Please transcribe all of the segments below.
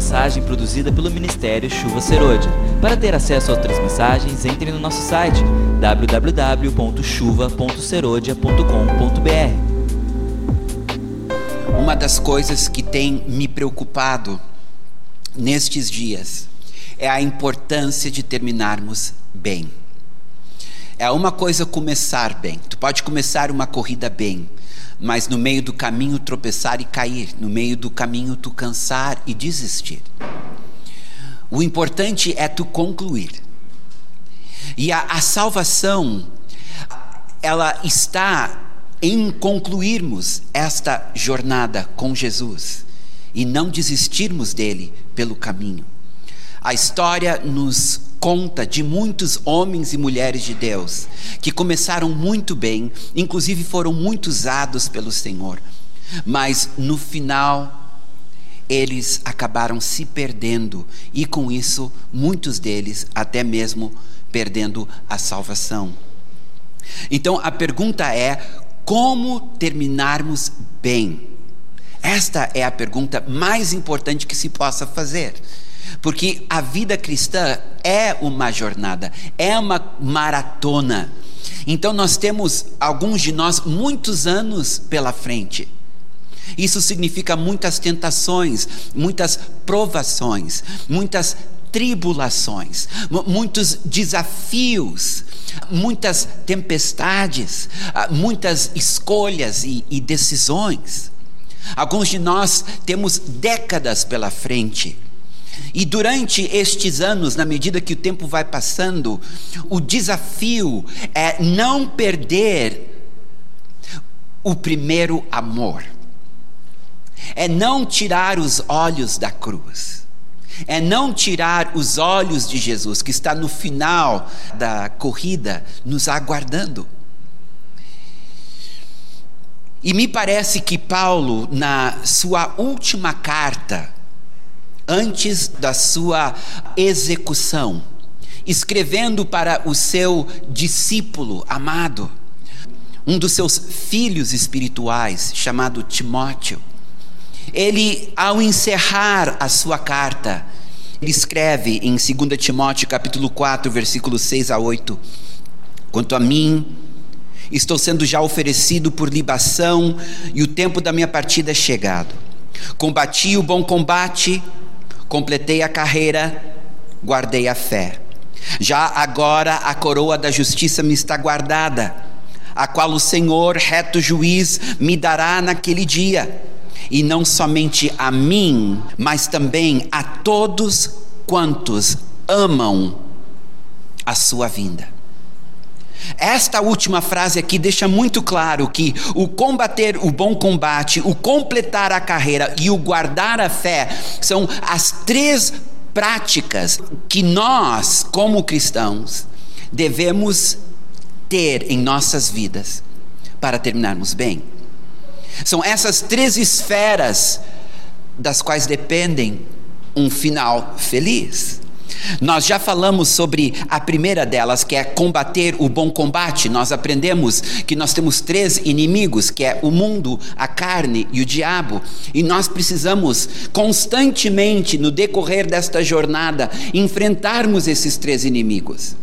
mensagem produzida pelo Ministério Chuva Serôdia. Para ter acesso a outras mensagens, entre no nosso site www.chuva.serôdia.com.br. Uma das coisas que tem me preocupado nestes dias é a importância de terminarmos bem. É uma coisa começar bem. Tu pode começar uma corrida bem, mas no meio do caminho tropeçar e cair, no meio do caminho tu cansar e desistir. O importante é tu concluir. E a, a salvação, ela está em concluirmos esta jornada com Jesus e não desistirmos dele pelo caminho. A história nos conta de muitos homens e mulheres de Deus que começaram muito bem, inclusive foram muito usados pelo Senhor, mas no final eles acabaram se perdendo e com isso muitos deles até mesmo perdendo a salvação. Então a pergunta é: como terminarmos bem? Esta é a pergunta mais importante que se possa fazer. Porque a vida cristã é uma jornada, é uma maratona. Então nós temos, alguns de nós, muitos anos pela frente. Isso significa muitas tentações, muitas provações, muitas tribulações, muitos desafios, muitas tempestades, ah, muitas escolhas e, e decisões. Alguns de nós temos décadas pela frente. E durante estes anos, na medida que o tempo vai passando, o desafio é não perder o primeiro amor, é não tirar os olhos da cruz, é não tirar os olhos de Jesus, que está no final da corrida, nos aguardando. E me parece que Paulo, na sua última carta, antes da sua execução, escrevendo para o seu discípulo amado, um dos seus filhos espirituais, chamado Timóteo. Ele, ao encerrar a sua carta, ele escreve em 2 Timóteo capítulo 4, versículos 6 a 8: Quanto a mim, estou sendo já oferecido por libação e o tempo da minha partida é chegado. Combati o bom combate, completei a carreira, guardei a fé. Já agora a coroa da justiça me está guardada, a qual o Senhor, reto juiz, me dará naquele dia, e não somente a mim, mas também a todos quantos amam a sua vinda. Esta última frase aqui deixa muito claro que o combater o bom combate, o completar a carreira e o guardar a fé são as três práticas que nós, como cristãos, devemos ter em nossas vidas para terminarmos bem. São essas três esferas das quais dependem um final feliz. Nós já falamos sobre a primeira delas, que é combater o bom combate. Nós aprendemos que nós temos três inimigos, que é o mundo, a carne e o diabo. E nós precisamos constantemente, no decorrer desta jornada, enfrentarmos esses três inimigos.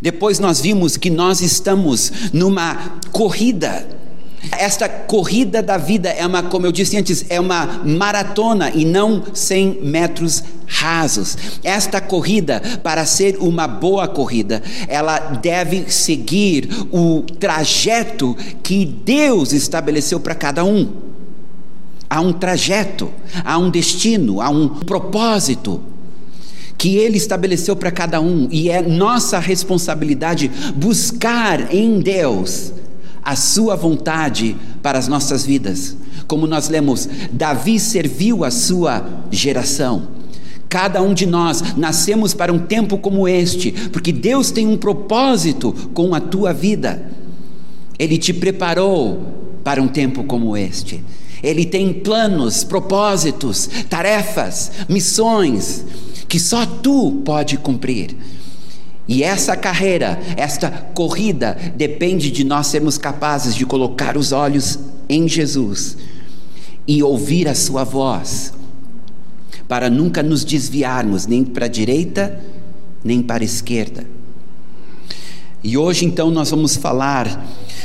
Depois nós vimos que nós estamos numa corrida esta corrida da vida é uma, como eu disse antes, é uma maratona e não 100 metros rasos. Esta corrida, para ser uma boa corrida, ela deve seguir o trajeto que Deus estabeleceu para cada um. Há um trajeto, há um destino, há um propósito que Ele estabeleceu para cada um, e é nossa responsabilidade buscar em Deus a sua vontade para as nossas vidas. Como nós lemos, Davi serviu a sua geração. Cada um de nós nascemos para um tempo como este, porque Deus tem um propósito com a tua vida. Ele te preparou para um tempo como este. Ele tem planos, propósitos, tarefas, missões que só tu pode cumprir. E essa carreira, esta corrida, depende de nós sermos capazes de colocar os olhos em Jesus e ouvir a Sua voz, para nunca nos desviarmos nem para a direita nem para a esquerda. E hoje então nós vamos falar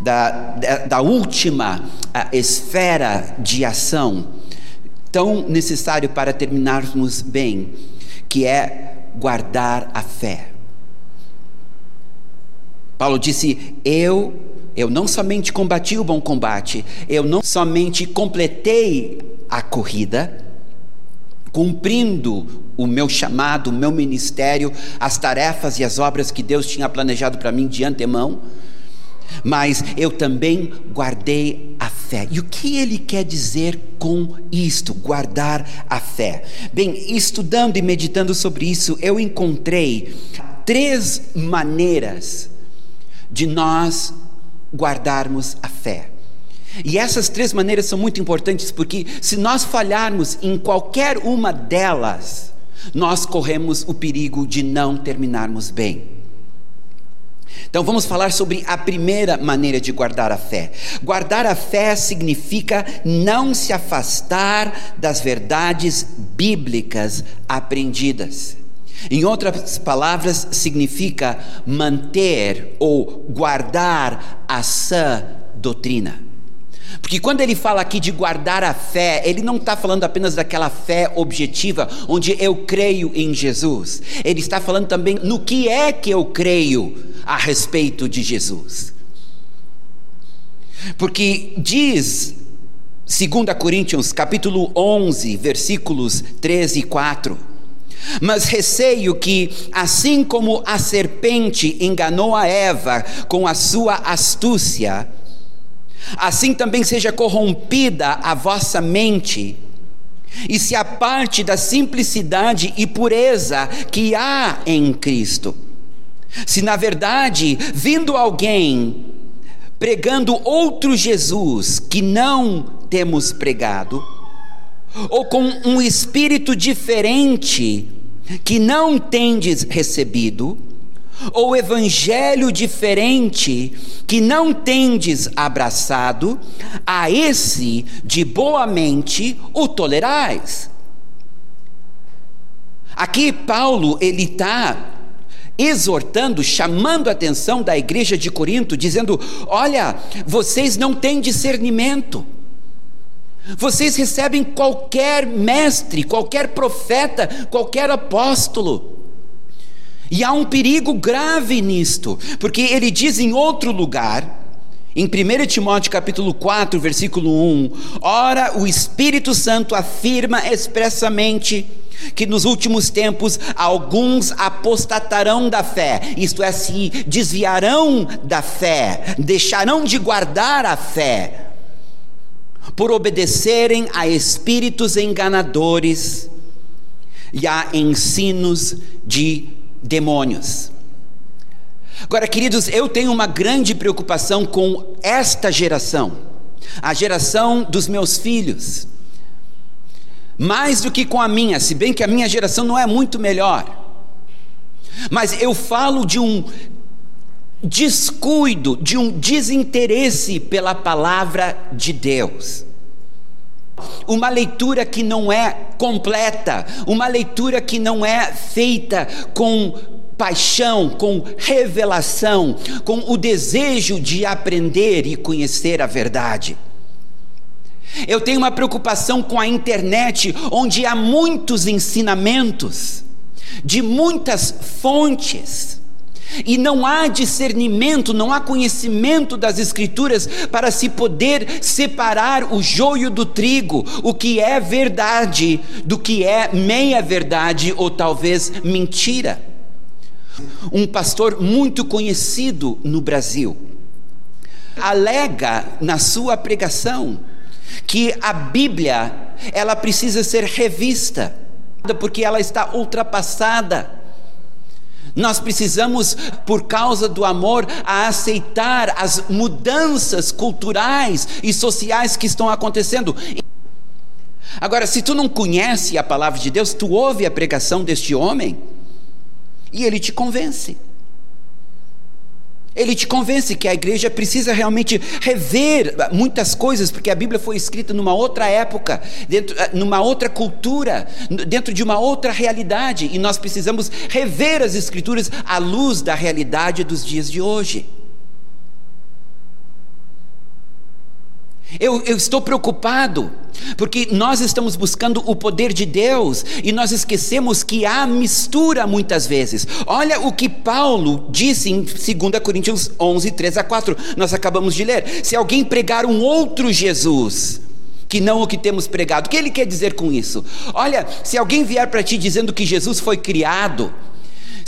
da, da, da última esfera de ação tão necessário para terminarmos bem, que é guardar a fé. Paulo disse: Eu, eu não somente combati o bom combate, eu não somente completei a corrida, cumprindo o meu chamado, o meu ministério, as tarefas e as obras que Deus tinha planejado para mim de antemão, mas eu também guardei a fé. E o que ele quer dizer com isto, guardar a fé? Bem, estudando e meditando sobre isso, eu encontrei três maneiras de nós guardarmos a fé. E essas três maneiras são muito importantes porque se nós falharmos em qualquer uma delas, nós corremos o perigo de não terminarmos bem. Então vamos falar sobre a primeira maneira de guardar a fé. Guardar a fé significa não se afastar das verdades bíblicas aprendidas. Em outras palavras, significa manter ou guardar a sã doutrina. Porque quando ele fala aqui de guardar a fé, ele não está falando apenas daquela fé objetiva, onde eu creio em Jesus. Ele está falando também no que é que eu creio a respeito de Jesus. Porque diz 2 Coríntios capítulo 11, versículos 13 e 4. Mas receio que, assim como a serpente enganou a Eva com a sua astúcia, assim também seja corrompida a vossa mente, e se aparte da simplicidade e pureza que há em Cristo. Se na verdade, vindo alguém pregando outro Jesus que não temos pregado, ou com um espírito diferente que não tendes recebido, ou evangelho diferente que não tendes abraçado, a esse de boa mente o tolerais. Aqui Paulo ele está exortando, chamando a atenção da igreja de Corinto, dizendo: olha, vocês não têm discernimento. Vocês recebem qualquer mestre, qualquer profeta, qualquer apóstolo. E há um perigo grave nisto, porque ele diz em outro lugar, em 1 Timóteo capítulo 4, versículo 1, ora o Espírito Santo afirma expressamente que nos últimos tempos alguns apostatarão da fé, isto é, se desviarão da fé, deixarão de guardar a fé, por obedecerem a espíritos enganadores e a ensinos de demônios. Agora, queridos, eu tenho uma grande preocupação com esta geração, a geração dos meus filhos, mais do que com a minha, se bem que a minha geração não é muito melhor. Mas eu falo de um descuido, de um desinteresse pela palavra de Deus. Uma leitura que não é completa, uma leitura que não é feita com paixão, com revelação, com o desejo de aprender e conhecer a verdade. Eu tenho uma preocupação com a internet, onde há muitos ensinamentos, de muitas fontes e não há discernimento, não há conhecimento das Escrituras para se poder separar o joio do trigo, o que é verdade do que é meia-verdade ou talvez mentira. Um pastor muito conhecido no Brasil alega na sua pregação que a Bíblia ela precisa ser revista porque ela está ultrapassada nós precisamos, por causa do amor, aceitar as mudanças culturais e sociais que estão acontecendo. Agora, se tu não conhece a palavra de Deus, tu ouve a pregação deste homem e ele te convence. Ele te convence que a igreja precisa realmente rever muitas coisas, porque a Bíblia foi escrita numa outra época, dentro, eh, numa outra cultura, dentro de uma outra realidade, e nós precisamos rever as Escrituras à luz da realidade dos dias de hoje. Eu, eu, estou preocupado, porque nós estamos buscando o poder de Deus e nós esquecemos que há mistura muitas vezes. Olha o que Paulo disse em 2 Coríntios 11, 3 a 4, nós acabamos de ler. Se alguém pregar um outro Jesus, que não o que temos pregado, o que ele quer dizer com isso? Olha, se alguém vier para ti dizendo que Jesus foi criado,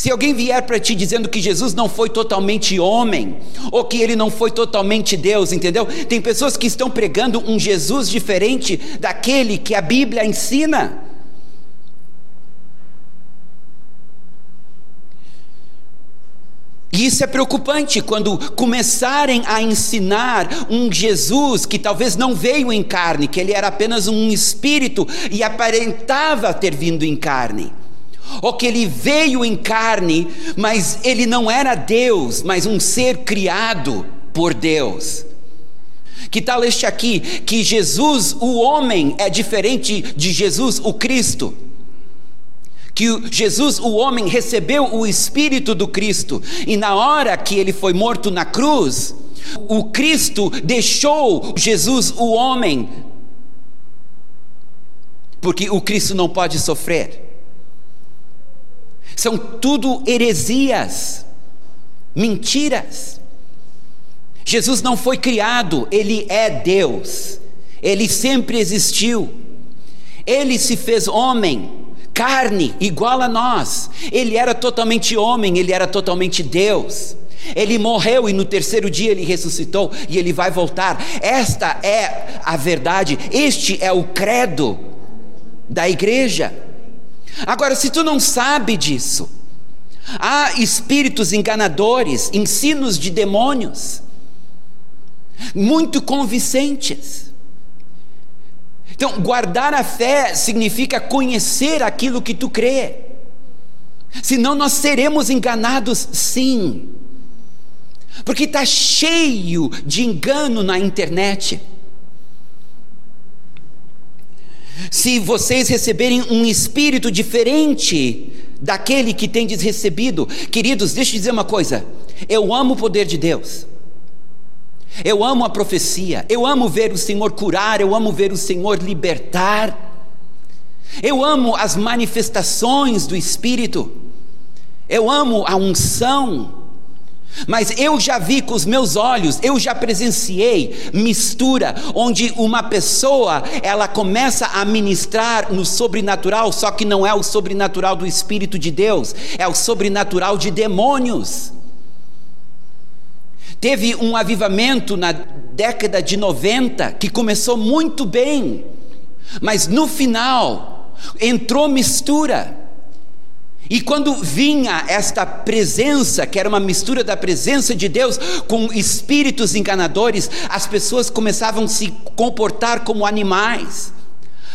se alguém vier para ti dizendo que Jesus não foi totalmente homem, ou que ele não foi totalmente Deus, entendeu? Tem pessoas que estão pregando um Jesus diferente daquele que a Bíblia ensina. E isso é preocupante quando começarem a ensinar um Jesus que talvez não veio em carne, que ele era apenas um espírito e aparentava ter vindo em carne ou que ele veio em carne, mas ele não era Deus, mas um ser criado por Deus. Que tal este aqui, que Jesus, o homem, é diferente de Jesus, o Cristo? Que Jesus, o homem, recebeu o Espírito do Cristo, e na hora que ele foi morto na cruz, o Cristo deixou Jesus, o homem, porque o Cristo não pode sofrer. São tudo heresias, mentiras. Jesus não foi criado, ele é Deus. Ele sempre existiu. Ele se fez homem, carne, igual a nós. Ele era totalmente homem, ele era totalmente Deus. Ele morreu e no terceiro dia ele ressuscitou e ele vai voltar. Esta é a verdade, este é o credo da igreja. Agora, se tu não sabe disso, há espíritos enganadores, ensinos de demônios, muito convincentes. Então, guardar a fé significa conhecer aquilo que tu crê. Senão nós seremos enganados, sim. Porque está cheio de engano na internet. Se vocês receberem um espírito diferente daquele que tendes recebido, queridos, deixa eu dizer uma coisa: eu amo o poder de Deus. Eu amo a profecia, eu amo ver o Senhor curar, eu amo ver o Senhor libertar. Eu amo as manifestações do Espírito. Eu amo a unção. Mas eu já vi com os meus olhos, eu já presenciei mistura, onde uma pessoa ela começa a ministrar no sobrenatural, só que não é o sobrenatural do Espírito de Deus, é o sobrenatural de demônios. Teve um avivamento na década de 90 que começou muito bem, mas no final entrou mistura. E quando vinha esta presença, que era uma mistura da presença de Deus com espíritos enganadores, as pessoas começavam a se comportar como animais.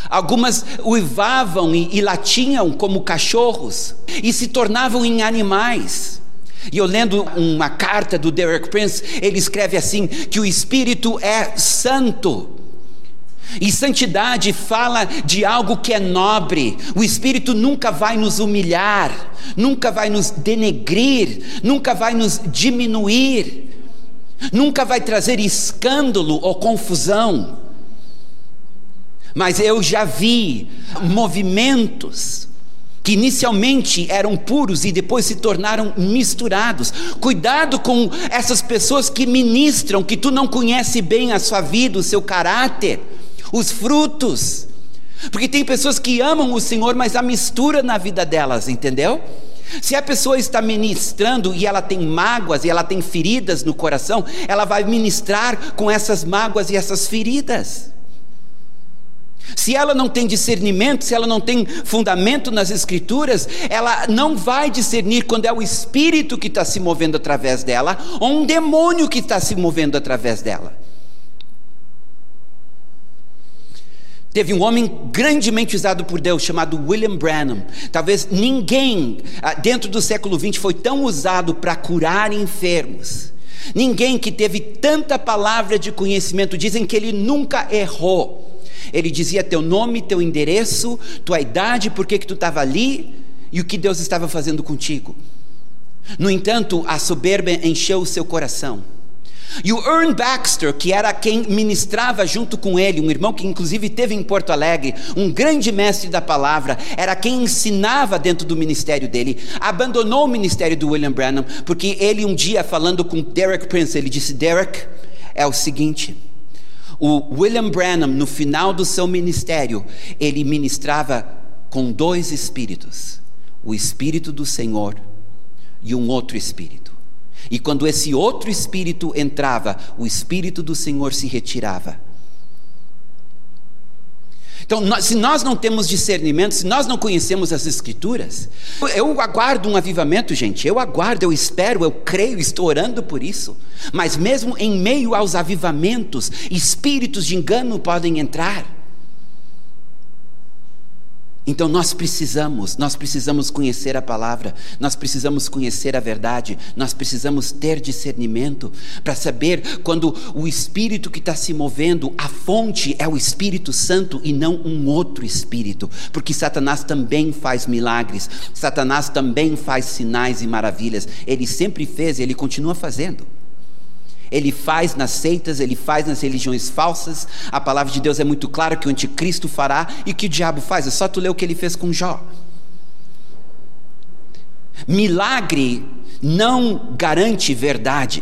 Algumas uivavam e, e latiam como cachorros e se tornavam em animais. E eu lendo uma carta do Derek Prince, ele escreve assim: que o Espírito é santo. E santidade fala de algo que é nobre. O Espírito nunca vai nos humilhar, nunca vai nos denegrir, nunca vai nos diminuir, nunca vai trazer escândalo ou confusão. Mas eu já vi movimentos que inicialmente eram puros e depois se tornaram misturados. Cuidado com essas pessoas que ministram, que tu não conhece bem a sua vida, o seu caráter os frutos. Porque tem pessoas que amam o Senhor, mas há mistura na vida delas, entendeu? Se a pessoa está ministrando e ela tem mágoas e ela tem feridas no coração, ela vai ministrar com essas mágoas e essas feridas. Se ela não tem discernimento, se ela não tem fundamento nas Escrituras, ela não vai discernir quando é o Espírito que está se movendo através dela ou um demônio que está se movendo através dela. Teve um homem grandemente usado por Deus chamado William Branham. Talvez ninguém ah, dentro do século XX foi tão usado para curar enfermos. Ninguém que teve tanta palavra de conhecimento, dizem que ele nunca errou. Ele dizia teu nome, teu endereço, tua idade, por que, que tu estava ali e o que Deus estava fazendo contigo. No entanto, a soberba encheu o seu coração. E o Ern Baxter, que era quem ministrava junto com ele, um irmão que inclusive teve em Porto Alegre, um grande mestre da palavra, era quem ensinava dentro do ministério dele, abandonou o ministério do William Branham, porque ele um dia falando com Derek Prince, ele disse: Derek, é o seguinte, o William Branham, no final do seu ministério, ele ministrava com dois espíritos: o Espírito do Senhor e um outro espírito. E quando esse outro espírito entrava, o espírito do Senhor se retirava. Então, se nós não temos discernimento, se nós não conhecemos as Escrituras, eu aguardo um avivamento, gente. Eu aguardo, eu espero, eu creio, estou orando por isso. Mas mesmo em meio aos avivamentos, espíritos de engano podem entrar. Então nós precisamos, nós precisamos conhecer a palavra, nós precisamos conhecer a verdade, nós precisamos ter discernimento para saber quando o espírito que está se movendo, a fonte é o Espírito Santo e não um outro espírito, porque Satanás também faz milagres, Satanás também faz sinais e maravilhas, ele sempre fez e ele continua fazendo. Ele faz nas seitas, ele faz nas religiões falsas. A palavra de Deus é muito clara que o anticristo fará e que o diabo faz. É só tu ler o que ele fez com Jó. Milagre não garante verdade.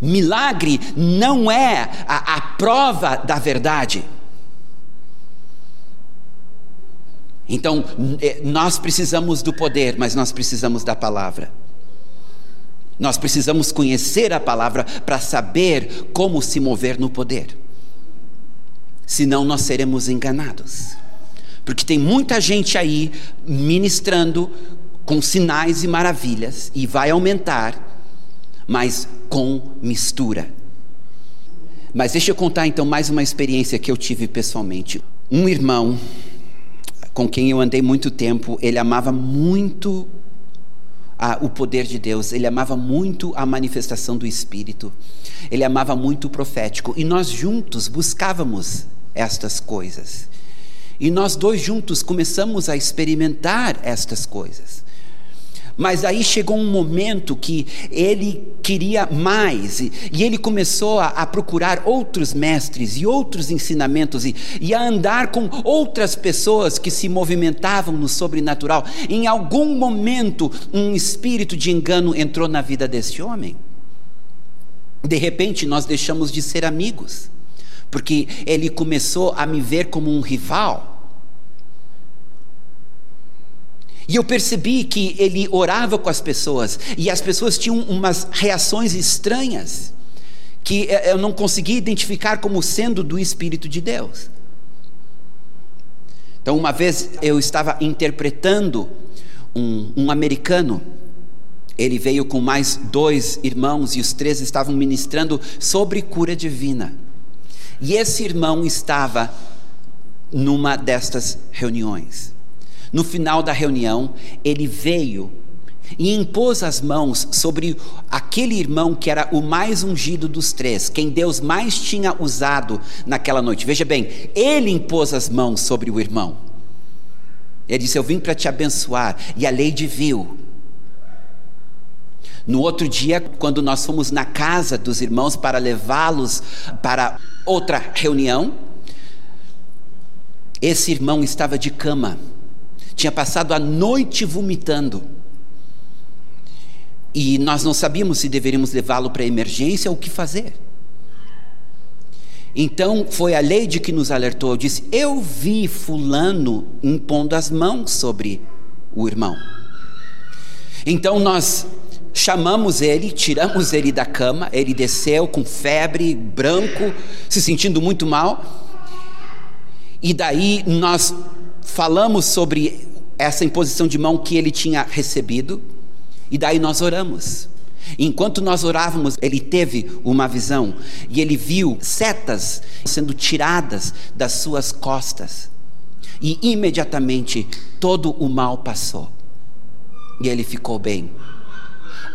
Milagre não é a, a prova da verdade. Então, eh, nós precisamos do poder, mas nós precisamos da palavra. Nós precisamos conhecer a palavra para saber como se mover no poder. Senão nós seremos enganados. Porque tem muita gente aí ministrando com sinais e maravilhas e vai aumentar, mas com mistura. Mas deixa eu contar então mais uma experiência que eu tive pessoalmente. Um irmão com quem eu andei muito tempo, ele amava muito o poder de Deus, ele amava muito a manifestação do Espírito, ele amava muito o profético, e nós juntos buscávamos estas coisas. E nós dois juntos começamos a experimentar estas coisas. Mas aí chegou um momento que ele queria mais, e, ele começou a, a, procurar outros mestres e outros ensinamentos, e, e a andar com outras pessoas que se movimentavam no sobrenatural. Em algum momento, um espírito de engano entrou na vida desse homem. De repente, nós deixamos de ser amigos, porque ele começou a me ver como um rival. E eu percebi que ele orava com as pessoas e as pessoas tinham umas reações estranhas que eu não conseguia identificar como sendo do Espírito de Deus. Então, uma vez eu estava interpretando um, um americano, ele veio com mais dois irmãos e os três estavam ministrando sobre cura divina. E esse irmão estava numa destas reuniões. No final da reunião, ele veio e impôs as mãos sobre aquele irmão que era o mais ungido dos três, quem Deus mais tinha usado naquela noite. Veja bem, ele impôs as mãos sobre o irmão. Ele disse: Eu vim para te abençoar. E a Lady viu. No outro dia, quando nós fomos na casa dos irmãos para levá-los para outra reunião, esse irmão estava de cama tinha passado a noite vomitando. E nós não sabíamos se deveríamos levá-lo para emergência ou o que fazer. Então foi a Leide que nos alertou, disse: Eu vi Fulano impondo as mãos sobre o irmão. Então nós chamamos ele, tiramos ele da cama, ele desceu com febre, branco, se sentindo muito mal. E daí nós falamos sobre essa imposição de mão que ele tinha recebido, e daí nós oramos. Enquanto nós orávamos, ele teve uma visão e ele viu setas sendo tiradas das suas costas. E imediatamente todo o mal passou. E ele ficou bem.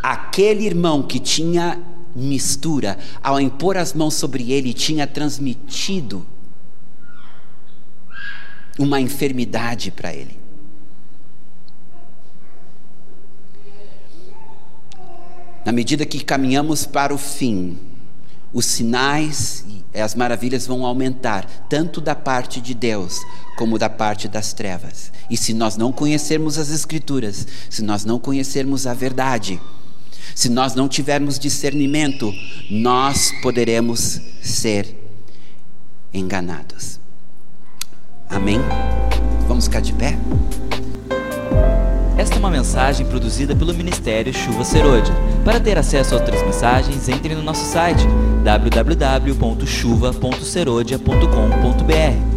aquele irmão que tinha mistura, ao impor as mãos sobre ele, tinha transmitido uma enfermidade para ele. Na medida que caminhamos para o fim, os sinais e as maravilhas vão aumentar, tanto da parte de Deus como da parte das trevas. E se nós não conhecermos as Escrituras, se nós não conhecermos a verdade, se nós não tivermos discernimento, nós poderemos ser enganados. Amém? Vamos ficar de pé? Esta é uma mensagem produzida pelo Ministério Chuva Serôdia. Para ter acesso a outras mensagens, entre no nosso site www.chuva.serodia.com.br